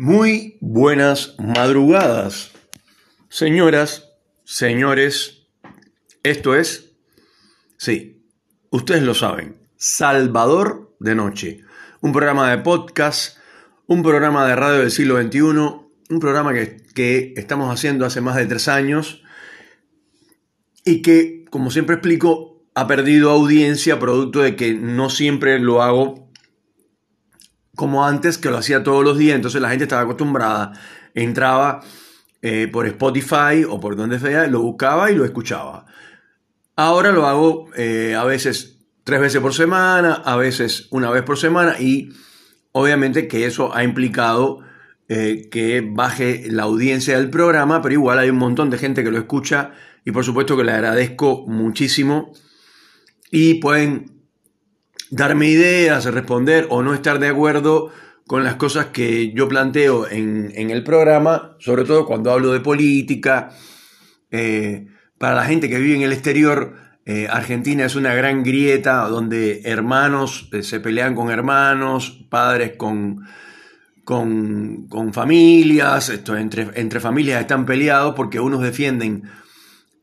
Muy buenas madrugadas, señoras, señores. Esto es, sí, ustedes lo saben, Salvador de Noche, un programa de podcast, un programa de radio del siglo XXI, un programa que, que estamos haciendo hace más de tres años y que, como siempre explico, ha perdido audiencia producto de que no siempre lo hago como antes, que lo hacía todos los días, entonces la gente estaba acostumbrada, entraba eh, por Spotify o por donde sea, lo buscaba y lo escuchaba. Ahora lo hago eh, a veces tres veces por semana, a veces una vez por semana y obviamente que eso ha implicado eh, que baje la audiencia del programa, pero igual hay un montón de gente que lo escucha y por supuesto que le agradezco muchísimo y pueden darme ideas, responder o no estar de acuerdo con las cosas que yo planteo en, el programa, sobre todo cuando hablo de política. Eh, para la gente que vive en el exterior, eh, Argentina es una gran grieta donde hermanos eh, se pelean con hermanos, padres con, con, familias, esto, entre, entre familias están peleados porque unos defienden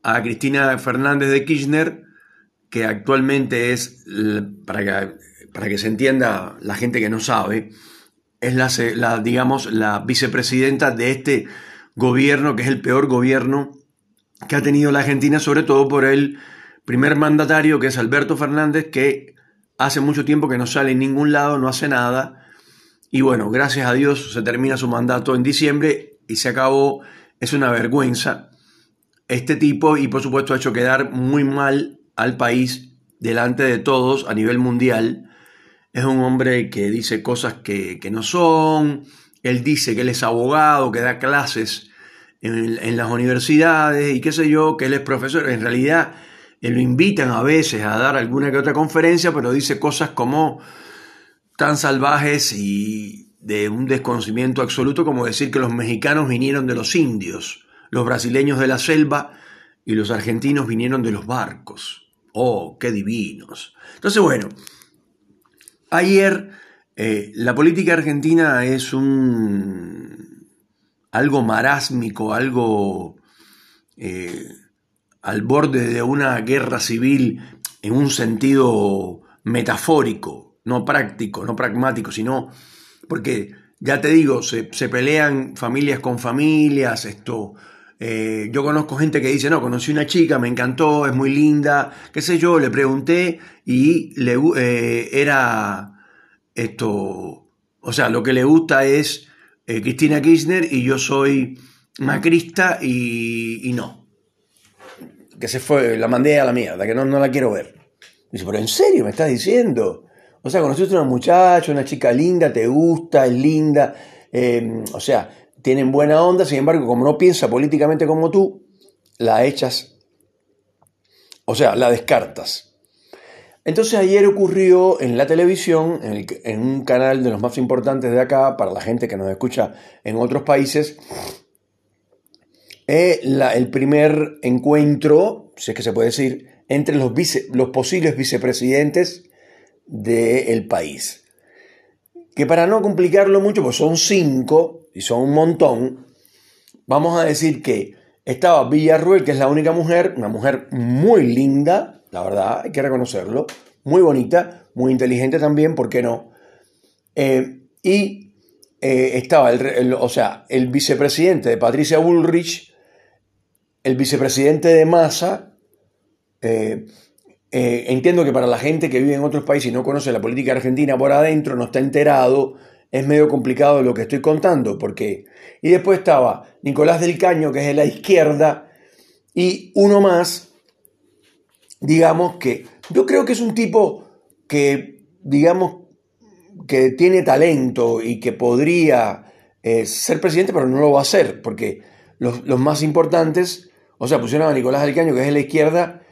a Cristina Fernández de Kirchner que actualmente es, para que, para que se entienda la gente que no sabe, es la, digamos, la vicepresidenta de este gobierno, que es el peor gobierno que ha tenido la Argentina, sobre todo por el primer mandatario, que es Alberto Fernández, que hace mucho tiempo que no sale en ningún lado, no hace nada. Y bueno, gracias a Dios se termina su mandato en diciembre y se acabó. Es una vergüenza este tipo y por supuesto ha hecho quedar muy mal al país delante de todos a nivel mundial. Es un hombre que dice cosas que, no son. Él dice que él es abogado, que da clases en, las universidades y qué sé yo, que él es profesor. En realidad eh, lo invitan a veces a dar alguna que otra conferencia, pero dice cosas como tan salvajes y de un desconocimiento absoluto como decir que los mexicanos vinieron de los indios, los brasileños de la selva y los argentinos vinieron de los barcos. Oh, qué divinos. Entonces, bueno, ayer eh, la política argentina es un algo marásmico, algo eh, al borde de una guerra civil en un sentido metafórico, no práctico, no pragmático, sino porque, ya te digo, se, se pelean familias con familias, esto, eh, yo conozco gente que dice, no, conocí una chica, me encantó, es muy linda, qué sé yo, le pregunté y le, eh, era esto, o sea, lo que le gusta es eh, Cristina Kirchner y yo soy macrista y, y, no. Que se fue, la mandé a la mierda, que no, no la quiero ver. Dice, pero en serio me estás diciendo. O sea, conociste a una muchacha, una chica linda, te gusta, es linda. o sea, tienen buena onda, sin embargo, como no piensa políticamente como tú, la echas, o sea, la descartas. Entonces ayer ocurrió en la televisión, en, un canal de los más importantes de acá, para la gente que nos escucha en otros países, eh, el primer encuentro, si es que se puede decir, entre los, los posibles vicepresidentes del país. Que para no complicarlo mucho, pues son cinco, y son un montón, vamos a decir que estaba Villarruel, que es la única mujer, una mujer muy linda, la verdad, hay que reconocerlo, muy bonita, muy inteligente también, ¿por qué no? Eh, y eh, estaba, el, o sea, el vicepresidente de Patricia Bullrich, el vicepresidente de Massa, eh, entiendo que para la gente que vive en otros países y no conoce la política argentina por adentro, no está enterado, es medio complicado lo que estoy contando, porque... Y después estaba Nicolás del Caño, que es de la izquierda, y uno más, digamos que... Yo creo que es un tipo que, digamos, que tiene talento y que podría eh, ser presidente, pero no lo va a hacer, porque los, los, más importantes, o sea, pusieron a Nicolás del Caño, que es de la izquierda,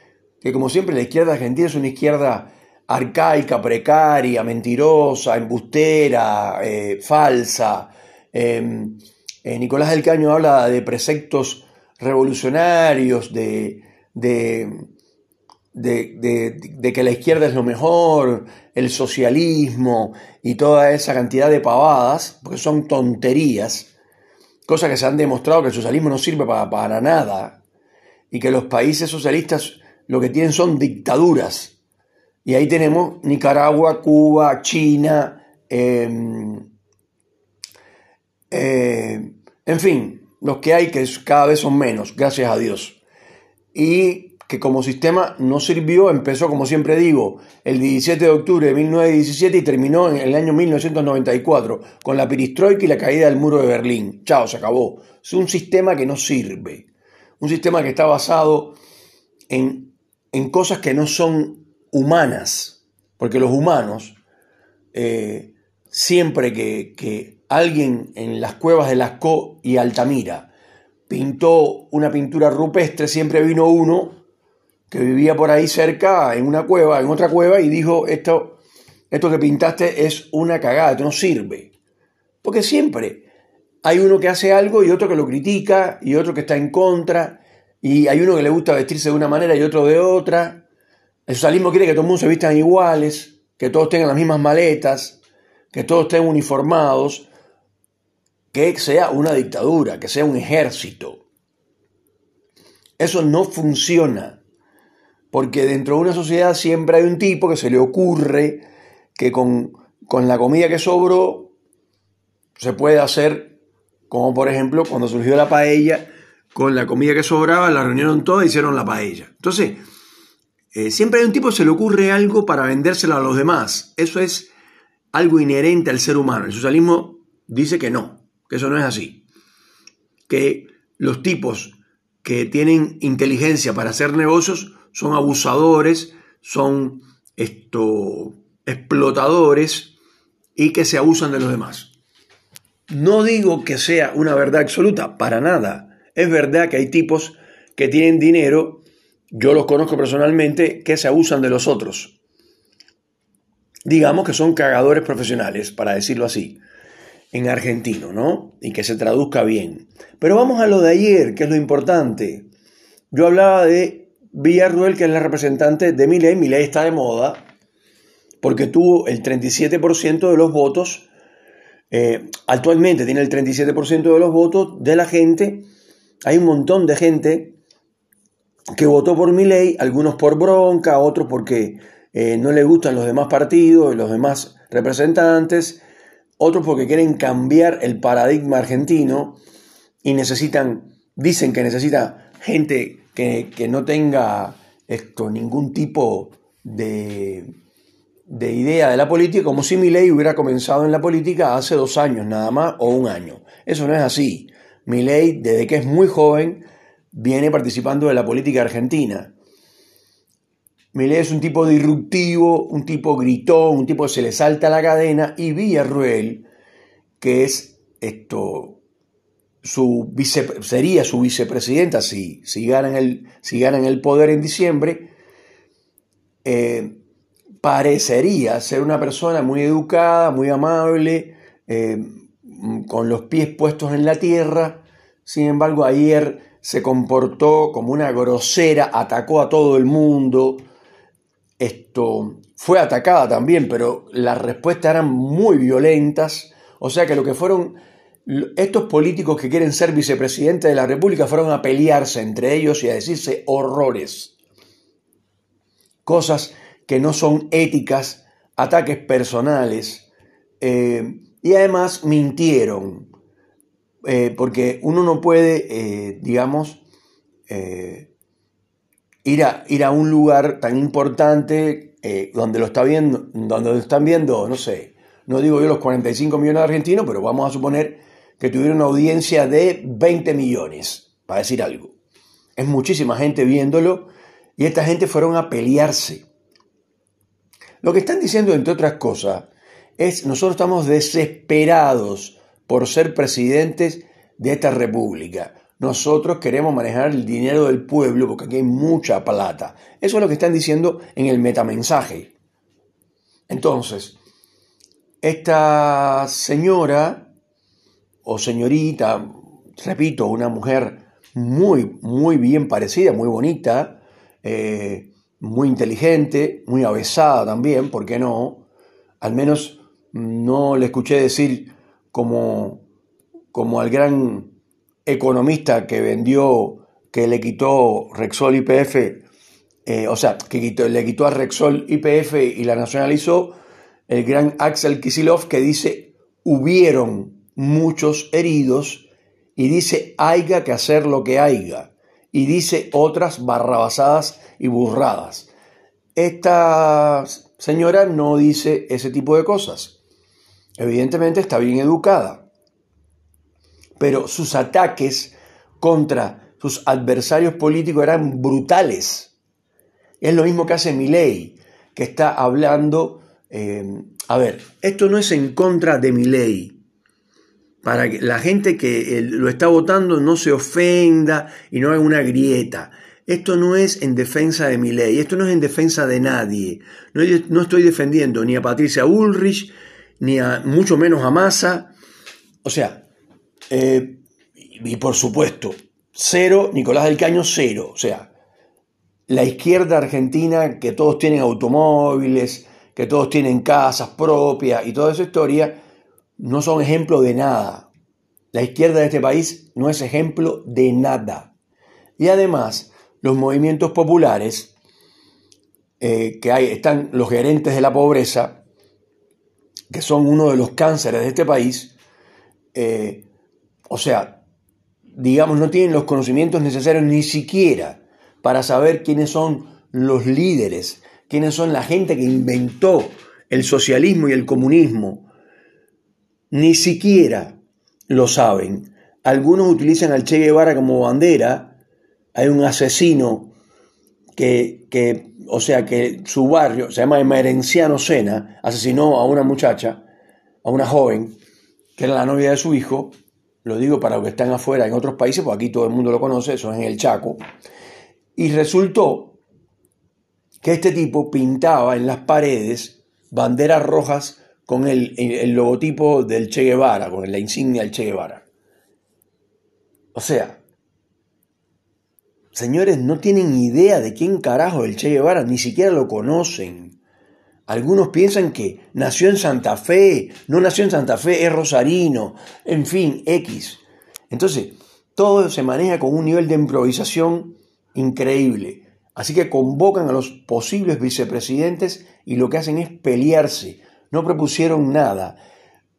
que como siempre la izquierda argentina es una izquierda arcaica, precaria, mentirosa, embustera, eh, falsa. Em, eh, Nicolás del Caño habla de preceptos revolucionarios, de, de, que la izquierda es lo mejor, el socialismo y toda esa cantidad de pavadas, porque son tonterías, cosas que se han demostrado que el socialismo no sirve para, para nada y que los países socialistas lo que tienen son dictaduras. Y ahí tenemos Nicaragua, Cuba, China, em, eh, en fin, los que hay que cada vez son menos, gracias a Dios. Y que como sistema no sirvió, empezó, como siempre digo, el 17 de octubre de 1917 y terminó en el año 1994 con la perestroika y la caída del muro de Berlín. Chao, se acabó. Es un sistema que no sirve. Un sistema que está basado en, en cosas que no son humanas. Porque los humanos, eh, siempre que, alguien en las cuevas de Lascaux y Altamira pintó una pintura rupestre, siempre vino uno que vivía por ahí cerca, en una cueva, en otra cueva, y dijo, esto, esto que pintaste es una cagada, esto no sirve. Porque siempre hay uno que hace algo y otro que lo critica, y otro que está en contra, y hay uno que le gusta vestirse de una manera y otro de otra. El socialismo quiere que todo el mundo se vistan iguales, que todos tengan las mismas maletas, que todos estén uniformados, que sea una dictadura, que sea un ejército. Eso no funciona porque dentro de una sociedad siempre hay un tipo que se le ocurre que con, la comida que sobró se puede hacer, como por ejemplo cuando surgió la paella, con la comida que sobraba la reunieron toda y hicieron la paella. Entonces, eh, siempre hay un tipo que se le ocurre algo para vendérselo a los demás. Eso es algo inherente al ser humano. El socialismo dice que no, que eso no es así. Que los tipos que tienen inteligencia para hacer negocios son abusadores, son esto, explotadores y que se abusan de los demás. No digo que sea una verdad absoluta, para nada. Es verdad que hay tipos que tienen dinero, yo los conozco personalmente, que se abusan de los otros. Digamos que son cagadores profesionales, para decirlo así, en argentino, ¿no? Y que se traduzca bien. Pero vamos a lo de ayer, que es lo importante. Yo hablaba de Villarruel, que es la representante de Milei, Milei está de moda porque tuvo el 37% de los votos, eh, actualmente tiene el 37% de los votos de la gente, hay un montón de gente que votó por Milei, algunos por bronca, otros porque eh, no le gustan los demás partidos, los demás representantes, otros porque quieren cambiar el paradigma argentino y necesitan, dicen que necesita gente que, no tenga esto, ningún tipo de, de idea de la política, como si mi ley hubiera comenzado en la política hace dos años nada más o un año. Eso no es así. Mi ley, desde que es muy joven, viene participando de la política argentina. Milei es un tipo disruptivo, un tipo gritón, un tipo se le salta la cadena, y Villarruel, que es esto, su vice, sería su vicepresidenta si, si, ganan el, si ganan el poder en diciembre, eh, parecería ser una persona muy educada, muy amable, eh, con los pies puestos en la tierra. Sin embargo, ayer se comportó como una grosera, atacó a todo el mundo. Esto fue atacada también, pero las respuestas eran muy violentas. O sea que lo que fueron estos políticos que quieren ser vicepresidentes de la República fueron a pelearse entre ellos y a decirse horrores. Cosas que no son éticas, ataques personales. Eh, y además mintieron. Eh, porque uno no puede, eh, digamos, ir, a, ir a un lugar tan importante donde lo está viendo, donde lo están viendo, no sé, no digo yo los 45 millones de argentinos, pero vamos a suponer que tuvieron una audiencia de 20 millones, para decir algo. Es muchísima gente viéndolo y esta gente fueron a pelearse. Lo que están diciendo, entre otras cosas, es nosotros estamos desesperados por ser presidentes de esta república. Nosotros queremos manejar el dinero del pueblo porque aquí hay mucha plata. Eso es lo que están diciendo en el metamensaje. Entonces, esta señora o señorita, repito, una mujer muy, muy bien parecida, muy bonita, eh, muy inteligente, muy avesada también, ¿por qué no? Al menos no le escuché decir como, como al gran economista que vendió, que le quitó Rexol IPF, eh, o sea, que le quitó a Rexol IPF y la nacionalizó, el gran Axel Kisilov que dice, hubieron muchos heridos y dice, haya que hacer lo que haya y dice otras barrabasadas y burradas. Esta señora no dice ese tipo de cosas. Evidentemente está bien educada, pero sus ataques contra sus adversarios políticos eran brutales. Es lo mismo que hace Milei, que está hablando, eh, a ver, esto no es en contra de Milei, para que la gente que lo está votando no se ofenda y no haga una grieta. Esto no es en defensa de mi ley, esto no es en defensa de nadie. No, estoy defendiendo ni a Patricia Ulrich, ni a mucho menos a Massa. O sea, eh, y por supuesto, cero, Nicolás del Caño, cero. O sea, la izquierda argentina, que todos tienen automóviles, que todos tienen casas propias y toda esa historia, no son ejemplo de nada. La izquierda de este país no es ejemplo de nada. Y además, los movimientos populares, eh, que hay, están los gerentes de la pobreza, que son uno de los cánceres de este país, eh, o sea, digamos, no tienen los conocimientos necesarios ni siquiera para saber quiénes son los líderes, quiénes son la gente que inventó el socialismo y el comunismo, ni siquiera lo saben. Algunos utilizan al Che Guevara como bandera. Hay un asesino que, que o sea, que su barrio, se llama Emerenciano Sena, asesinó a una muchacha, a una joven, que era la novia de su hijo. Lo digo para los que están afuera en otros países, porque aquí todo el mundo lo conoce, eso es en el Chaco. Y resultó que este tipo pintaba en las paredes banderas rojas con el, logotipo del Che Guevara, con la insignia del Che Guevara. O sea, señores, no tienen idea de quién carajo es el Che Guevara, ni siquiera lo conocen. Algunos piensan que nació en Santa Fe, no nació en Santa Fe, es rosarino, en fin, X. Entonces, todo se maneja con un nivel de improvisación increíble. Así que convocan a los posibles vicepresidentes y lo que hacen es pelearse no propusieron nada.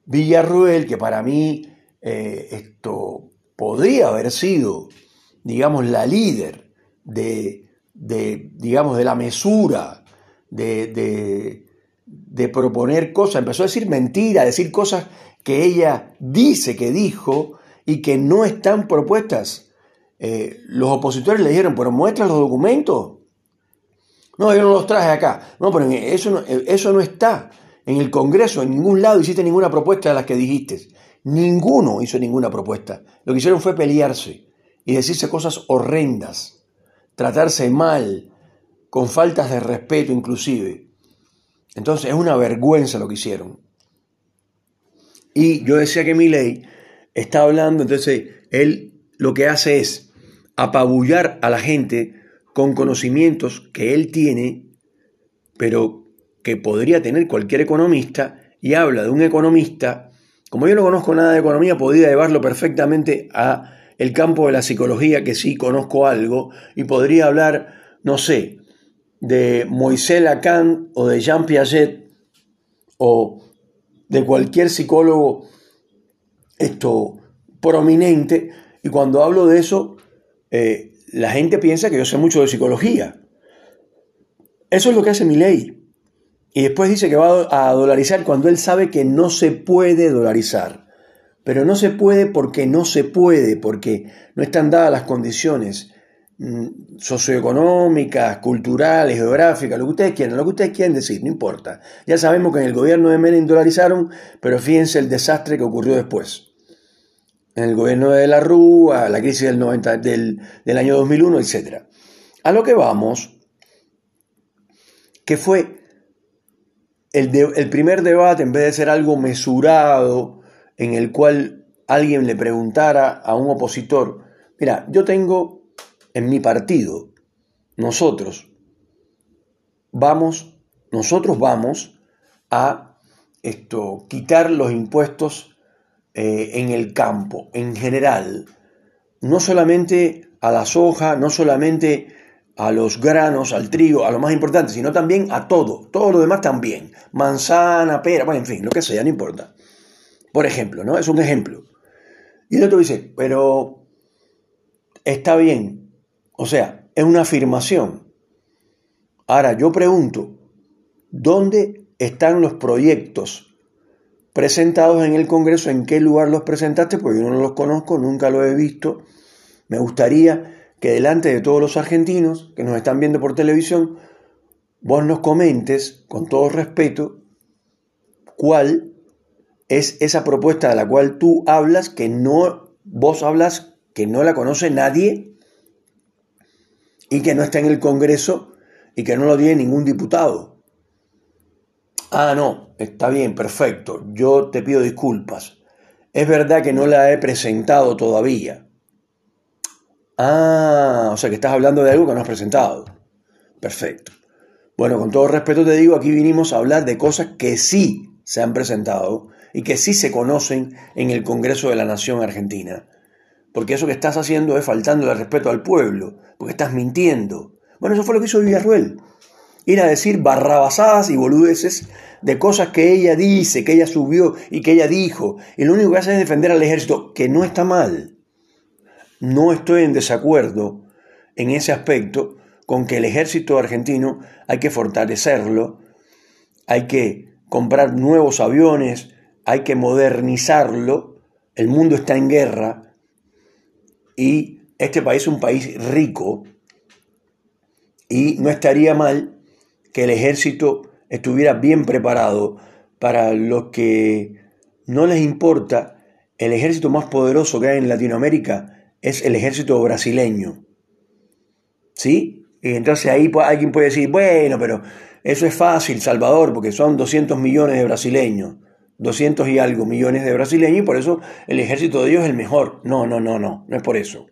Villarruel, que para mí eh, esto podría haber sido, digamos, la líder de, digamos, de la mesura, de, de, proponer cosas, empezó a decir mentiras, a decir cosas que ella dice que dijo y que no están propuestas. Eh, los opositores le dijeron, pero muestra los documentos. No, yo no los traje acá. No, pero eso eso no está. En el Congreso, en ningún lado hiciste ninguna propuesta de las que dijiste. Ninguno hizo ninguna propuesta. Lo que hicieron fue pelearse y decirse cosas horrendas, tratarse mal, con faltas de respeto inclusive. Entonces es una vergüenza lo que hicieron. Y yo decía que mi ley está hablando, entonces él lo que hace es apabullar a la gente con conocimientos que él tiene, pero que podría tener cualquier economista y habla de un economista, como yo no conozco nada de economía, podría llevarlo perfectamente a el campo de la psicología, que sí conozco algo, y podría hablar, no sé, de Moisés Lacan o de Jean Piaget o de cualquier psicólogo esto prominente, y cuando hablo de eso, eh, la gente piensa que yo sé mucho de psicología. Eso es lo que hace mi ley. Y después dice que va a dolarizar cuando él sabe que no se puede dolarizar. Pero no se puede porque no se puede, porque no están dadas las condiciones mm, socioeconómicas, culturales, geográficas, lo que ustedes quieran, lo que ustedes quieran decir, no importa. Ya sabemos que en el gobierno de Menem dolarizaron, pero fíjense el desastre que ocurrió después. En el gobierno de la Rúa, la crisis del, 90, del, del año 2001, etc. A lo que vamos, que fue el, primer debate, en vez de ser algo mesurado, en el cual alguien le preguntara a un opositor, mira, yo tengo en mi partido, nosotros, vamos, nosotros vamos a esto, quitar los impuestos eh, en el campo, en general, no solamente a la soja, no solamente a los granos, al trigo, a lo más importante, sino también a todo, todo lo demás también, manzana, pera, bueno, en fin, lo que sea, no importa. Por ejemplo, ¿no? Es un ejemplo. Y el otro dice, pero está bien, o sea, es una afirmación. Ahora, yo pregunto, ¿dónde están los proyectos presentados en el Congreso? ¿En qué lugar los presentaste? Porque yo no los conozco, nunca los he visto. Me gustaría que delante de todos los argentinos que nos están viendo por televisión, vos nos comentes, con todo respeto, cuál es esa propuesta de la cual tú hablas, que no, vos hablas, que no la conoce nadie y que no está en el Congreso y que no lo tiene ningún diputado. Ah, no, está bien, perfecto, yo te pido disculpas. Es verdad que no la he presentado todavía, Ah, o sea que estás hablando de algo que no has presentado. Perfecto. Bueno, con todo respeto te digo, aquí vinimos a hablar de cosas que sí se han presentado y que sí se conocen en el Congreso de la Nación Argentina. Porque eso que estás haciendo es faltando el respeto al pueblo, porque estás mintiendo. Bueno, eso fue lo que hizo Villarruel. Ir a decir barrabasadas y boludeces de cosas que ella dice, que ella subió y que ella dijo. Y lo único que hace es defender al ejército, que no está mal no estoy en desacuerdo en ese aspecto con que el ejército argentino hay que fortalecerlo, hay que comprar nuevos aviones, hay que modernizarlo, el mundo está en guerra y este país es un país rico y no estaría mal que el ejército estuviera bien preparado para los que no les importa el ejército más poderoso que hay en Latinoamérica es el ejército brasileño. ¿Sí? Y entonces ahí alguien puede decir, bueno, pero eso es fácil, Salvador, porque son 200 millones de brasileños, 200 y algo millones de brasileños, y por eso el ejército de ellos es el mejor. No, no, no, no, no es por eso.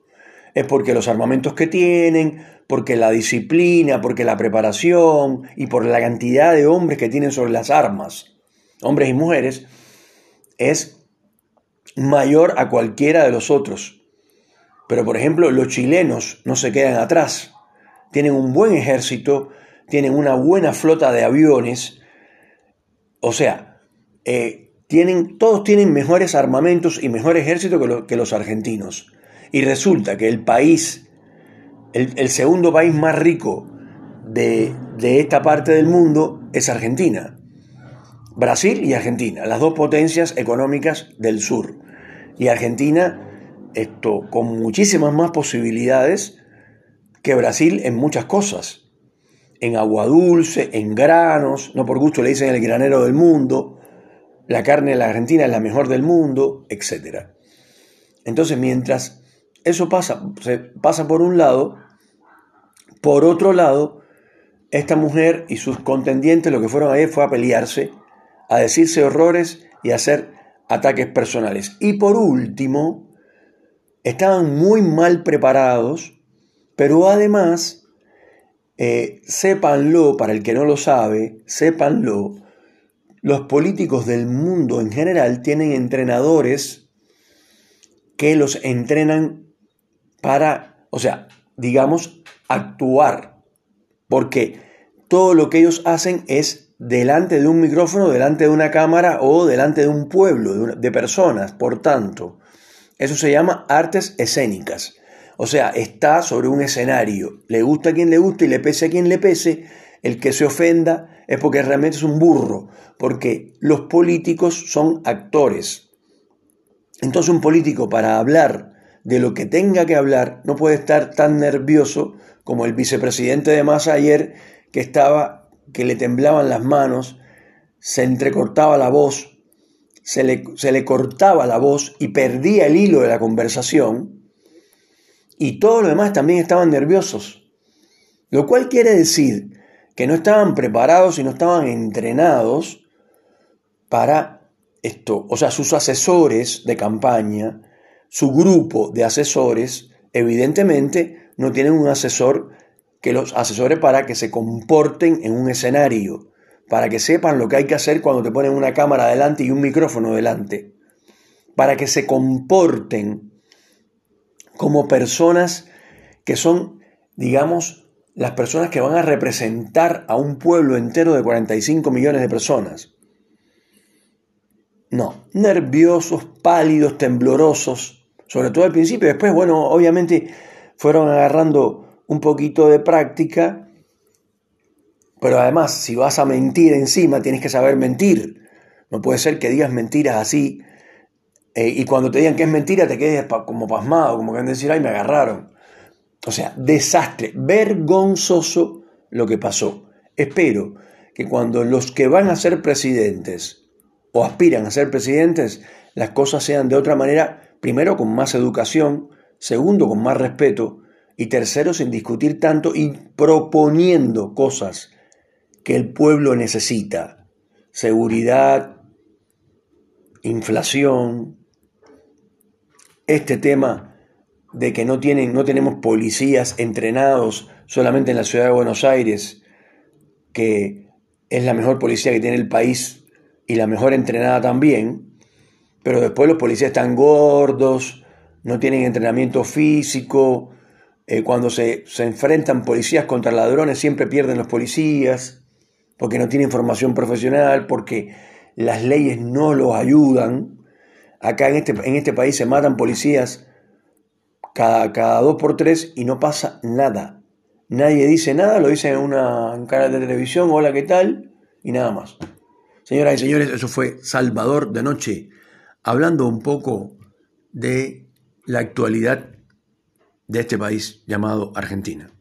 Es porque los armamentos que tienen, porque la disciplina, porque la preparación y por la cantidad de hombres que tienen sobre las armas, hombres y mujeres, es mayor a cualquiera de los otros. Pero, por ejemplo, los chilenos no se quedan atrás. Tienen un buen ejército, tienen una buena flota de aviones. O sea, eh, tienen, todos tienen mejores armamentos y mejor ejército que, los argentinos. Y resulta que el país, el, segundo país más rico de, de esta parte del mundo es Argentina. Brasil y Argentina, las dos potencias económicas del sur. Y Argentina esto, con muchísimas más posibilidades que Brasil en muchas cosas. En agua dulce, en granos, no por gusto le dicen el granero del mundo, la carne de la Argentina es la mejor del mundo, etc. Entonces, mientras eso pasa, se pasa por un lado, por otro lado, esta mujer y sus contendientes lo que fueron ahí fue a pelearse, a decirse horrores y a hacer ataques personales. Y por último, estaban muy mal preparados, pero además, eh, sépanlo, para el que no lo sabe, sépanlo, los políticos del mundo en general tienen entrenadores que los entrenan para, o sea, digamos, actuar, porque todo lo que ellos hacen es delante de un micrófono, delante de una cámara o delante de un pueblo de personas. Por tanto, eso se llama artes escénicas. O sea, está sobre un escenario. Le gusta a quien le guste y le pese a quien le pese. El que se ofenda es porque realmente es un burro, porque los políticos son actores. Entonces un político para hablar de lo que tenga que hablar no puede estar tan nervioso como el vicepresidente de Massa ayer que estaba que le temblaban las manos, se entrecortaba la voz se le, cortaba la voz y perdía el hilo de la conversación, y todos los demás también estaban nerviosos. Lo cual quiere decir que no estaban preparados y no estaban entrenados para esto. O sea, sus asesores de campaña, su grupo de asesores, evidentemente no tienen un asesor que los asesore para que se comporten en un escenario, para que sepan lo que hay que hacer cuando te ponen una cámara delante y un micrófono delante, para que se comporten como personas que son, digamos, las personas que van a representar a un pueblo entero de 45 millones de personas. No, nerviosos, pálidos, temblorosos, sobre todo al principio. Después, bueno, obviamente fueron agarrando un poquito de práctica, pero además, si vas a mentir encima, tienes que saber mentir. No puede ser que digas mentiras así eh, y cuando te digan que es mentira te quedes como pasmado, como que van a decir, ay, me agarraron. O sea, desastre, vergonzoso lo que pasó. Espero que cuando los que van a ser presidentes o aspiran a ser presidentes, las cosas sean de otra manera, primero con más educación, segundo con más respeto y tercero sin discutir tanto y proponiendo cosas que el pueblo necesita. Seguridad, inflación, este tema de que no, tienen, no tenemos policías entrenados solamente en la ciudad de Buenos Aires, que es la mejor policía que tiene el país y la mejor entrenada también, pero después los policías están gordos, no tienen entrenamiento físico, eh, cuando se, se enfrentan policías contra ladrones siempre pierden los policías, porque no tienen formación profesional, porque las leyes no los ayudan. Acá en este, en este país se matan policías cada, cada dos por tres y no pasa nada. Nadie dice nada, lo dice en, una, un canal de televisión, hola, ¿qué tal? Y nada más. Señoras y señores, eso fue Salvador de Noche, hablando un poco de la actualidad de este país llamado Argentina.